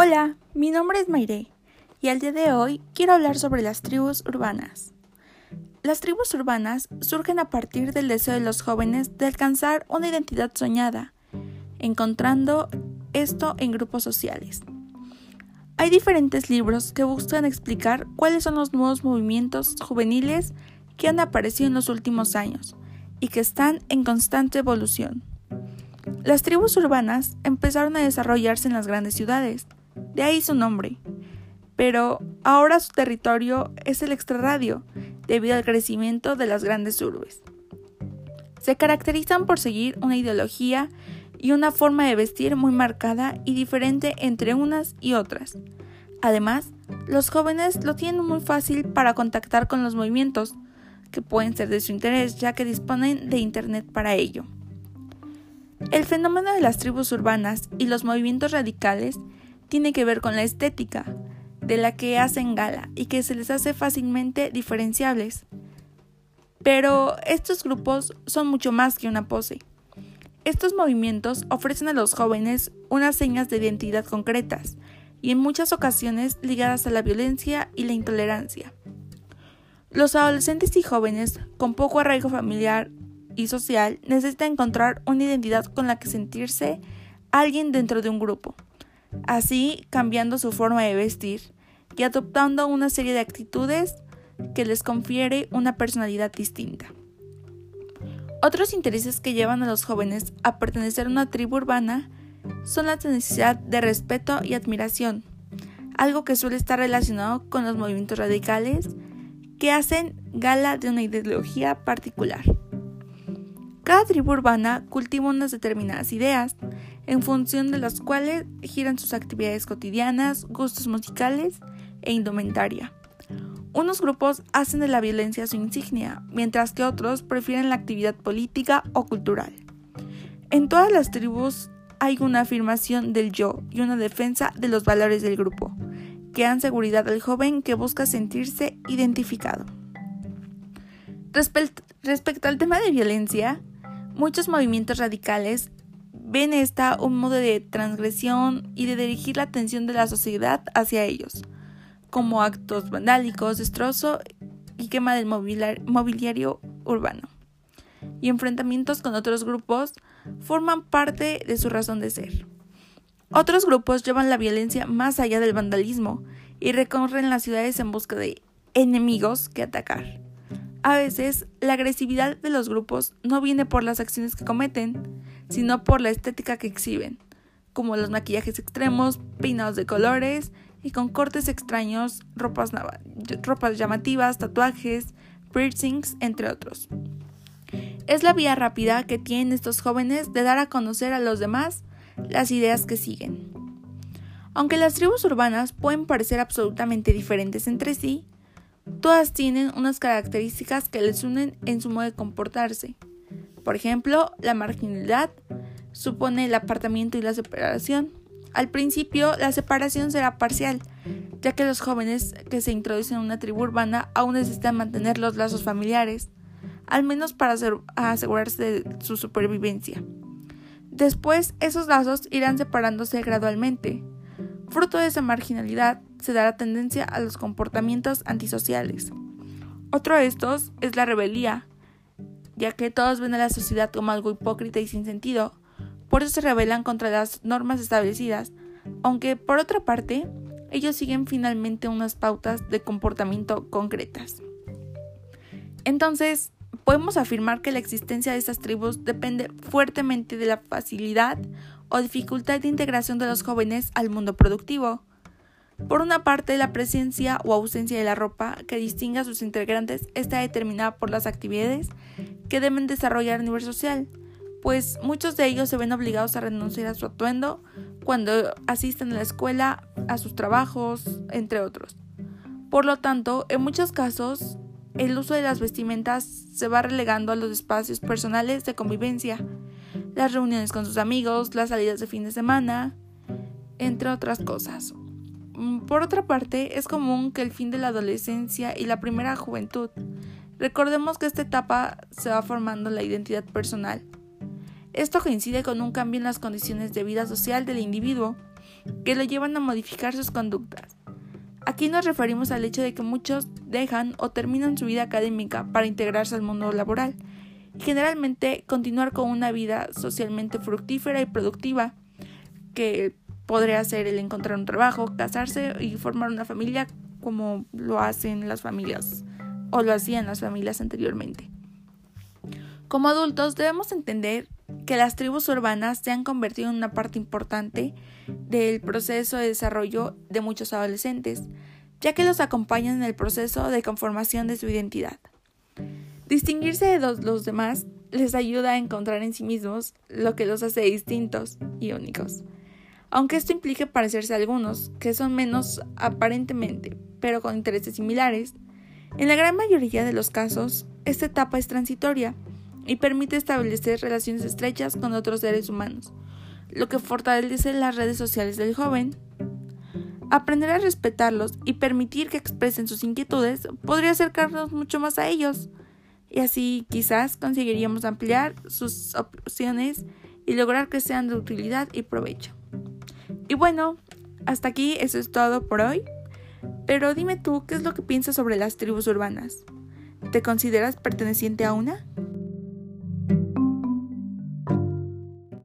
Hola, mi nombre es Mayre y al día de hoy quiero hablar sobre las tribus urbanas. Las tribus urbanas surgen a partir del deseo de los jóvenes de alcanzar una identidad soñada, encontrando esto en grupos sociales. Hay diferentes libros que buscan explicar cuáles son los nuevos movimientos juveniles que han aparecido en los últimos años y que están en constante evolución. Las tribus urbanas empezaron a desarrollarse en las grandes ciudades, de ahí su nombre, pero ahora su territorio es el extrarradio, debido al crecimiento de las grandes urbes. Se caracterizan por seguir una ideología y una forma de vestir muy marcada y diferente entre unas y otras. Además, los jóvenes lo tienen muy fácil para contactar con los movimientos, que pueden ser de su interés ya que disponen de Internet para ello. El fenómeno de las tribus urbanas y los movimientos radicales tiene que ver con la estética, de la que hacen gala y que se les hace fácilmente diferenciables. Pero estos grupos son mucho más que una pose. Estos movimientos ofrecen a los jóvenes unas señas de identidad concretas y en muchas ocasiones ligadas a la violencia y la intolerancia. Los adolescentes y jóvenes con poco arraigo familiar y social necesitan encontrar una identidad con la que sentirse alguien dentro de un grupo, así cambiando su forma de vestir y adoptando una serie de actitudes que les confiere una personalidad distinta. Otros intereses que llevan a los jóvenes a pertenecer a una tribu urbana son la necesidad de respeto y admiración, algo que suele estar relacionado con los movimientos radicales que hacen gala de una ideología particular. Cada tribu urbana cultiva unas determinadas ideas, en función de las cuales giran sus actividades cotidianas, gustos musicales e indumentaria. Unos grupos hacen de la violencia su insignia, mientras que otros prefieren la actividad política o cultural. En todas las tribus hay una afirmación del yo y una defensa de los valores del grupo que dan seguridad al joven que busca sentirse identificado. respecto al tema de violencia, muchos movimientos radicales ven esta un modo de transgresión y de dirigir la atención de la sociedad hacia ellos, como actos vandálicos, destrozo y quema del mobiliario urbano. Y enfrentamientos con otros grupos forman parte de su razón de ser. Otros grupos llevan la violencia más allá del vandalismo y recorren las ciudades en busca de enemigos que atacar. A veces, la agresividad de los grupos no viene por las acciones que cometen, sino por la estética que exhiben, como los maquillajes extremos, peinados de colores y con cortes extraños, ropas, ropas llamativas, tatuajes, piercings, entre otros. Es la vía rápida que tienen estos jóvenes de dar a conocer a los demás las ideas que siguen. Aunque las tribus urbanas pueden parecer absolutamente diferentes entre sí, todas tienen unas características que les unen en su modo de comportarse. Por ejemplo, la marginalidad supone el apartamiento y la separación. Al principio, la separación será parcial, ya que los jóvenes que se introducen en una tribu urbana aún necesitan mantener los lazos familiares, al menos para asegurarse de su supervivencia. Después, esos lazos irán separándose gradualmente. Fruto de esa marginalidad se dará tendencia a los comportamientos antisociales. Otro de estos es la rebelía, ya que todos ven a la sociedad como algo hipócrita y sin sentido, por eso se rebelan contra las normas establecidas, aunque por otra parte, ellos siguen finalmente unas pautas de comportamiento concretas. Entonces, podemos afirmar que la existencia de estas tribus depende fuertemente de la facilidad o dificultad de integración de los jóvenes al mundo productivo. Por una parte, la presencia o ausencia de la ropa que distingue a sus integrantes está determinada por las actividades que deben desarrollar a nivel social, pues muchos de ellos se ven obligados a renunciar a su atuendo cuando asisten a la escuela, a sus trabajos, entre otros. Por lo tanto, en muchos casos, el uso de las vestimentas se va relegando a los espacios personales de convivencia, las reuniones con sus amigos, las salidas de fin de semana, entre otras cosas. Mm, por otra parte, es común que el fin de la adolescencia y la primera juventud, recordemos que esta etapa se va formando la identidad personal. Esto coincide con un cambio en las condiciones de vida social del individuo, que lo llevan a modificar sus conductas. Aquí nos referimos al hecho de que muchos dejan o terminan su vida académica para integrarse al mundo laboral y generalmente continuar con una vida socialmente fructífera y productiva que podría ser el encontrar un trabajo, casarse y formar una familia como lo hacen las familias o lo hacían las familias anteriormente. Como adultos debemos entender que las tribus urbanas se han convertido en una parte importante del proceso de desarrollo de muchos adolescentes, ya que los acompañan en el proceso de conformación de su identidad. Distinguirse de los, demás les ayuda a encontrar en sí mismos lo que los hace distintos y únicos. Aunque esto implique parecerse a algunos, que son menos aparentemente, pero con intereses similares, en la gran mayoría de los casos, esta etapa es transitoria y permite establecer relaciones estrechas con otros seres humanos, lo que fortalece las redes sociales del joven. Aprender a respetarlos y permitir que expresen sus inquietudes podría acercarnos mucho más a ellos, y así quizás conseguiríamos ampliar sus opciones y lograr que sean de utilidad y provecho. Y bueno, hasta aquí eso es todo por hoy. Pero dime tú, ¿qué es lo que piensas sobre las tribus urbanas? ¿Te consideras perteneciente a una?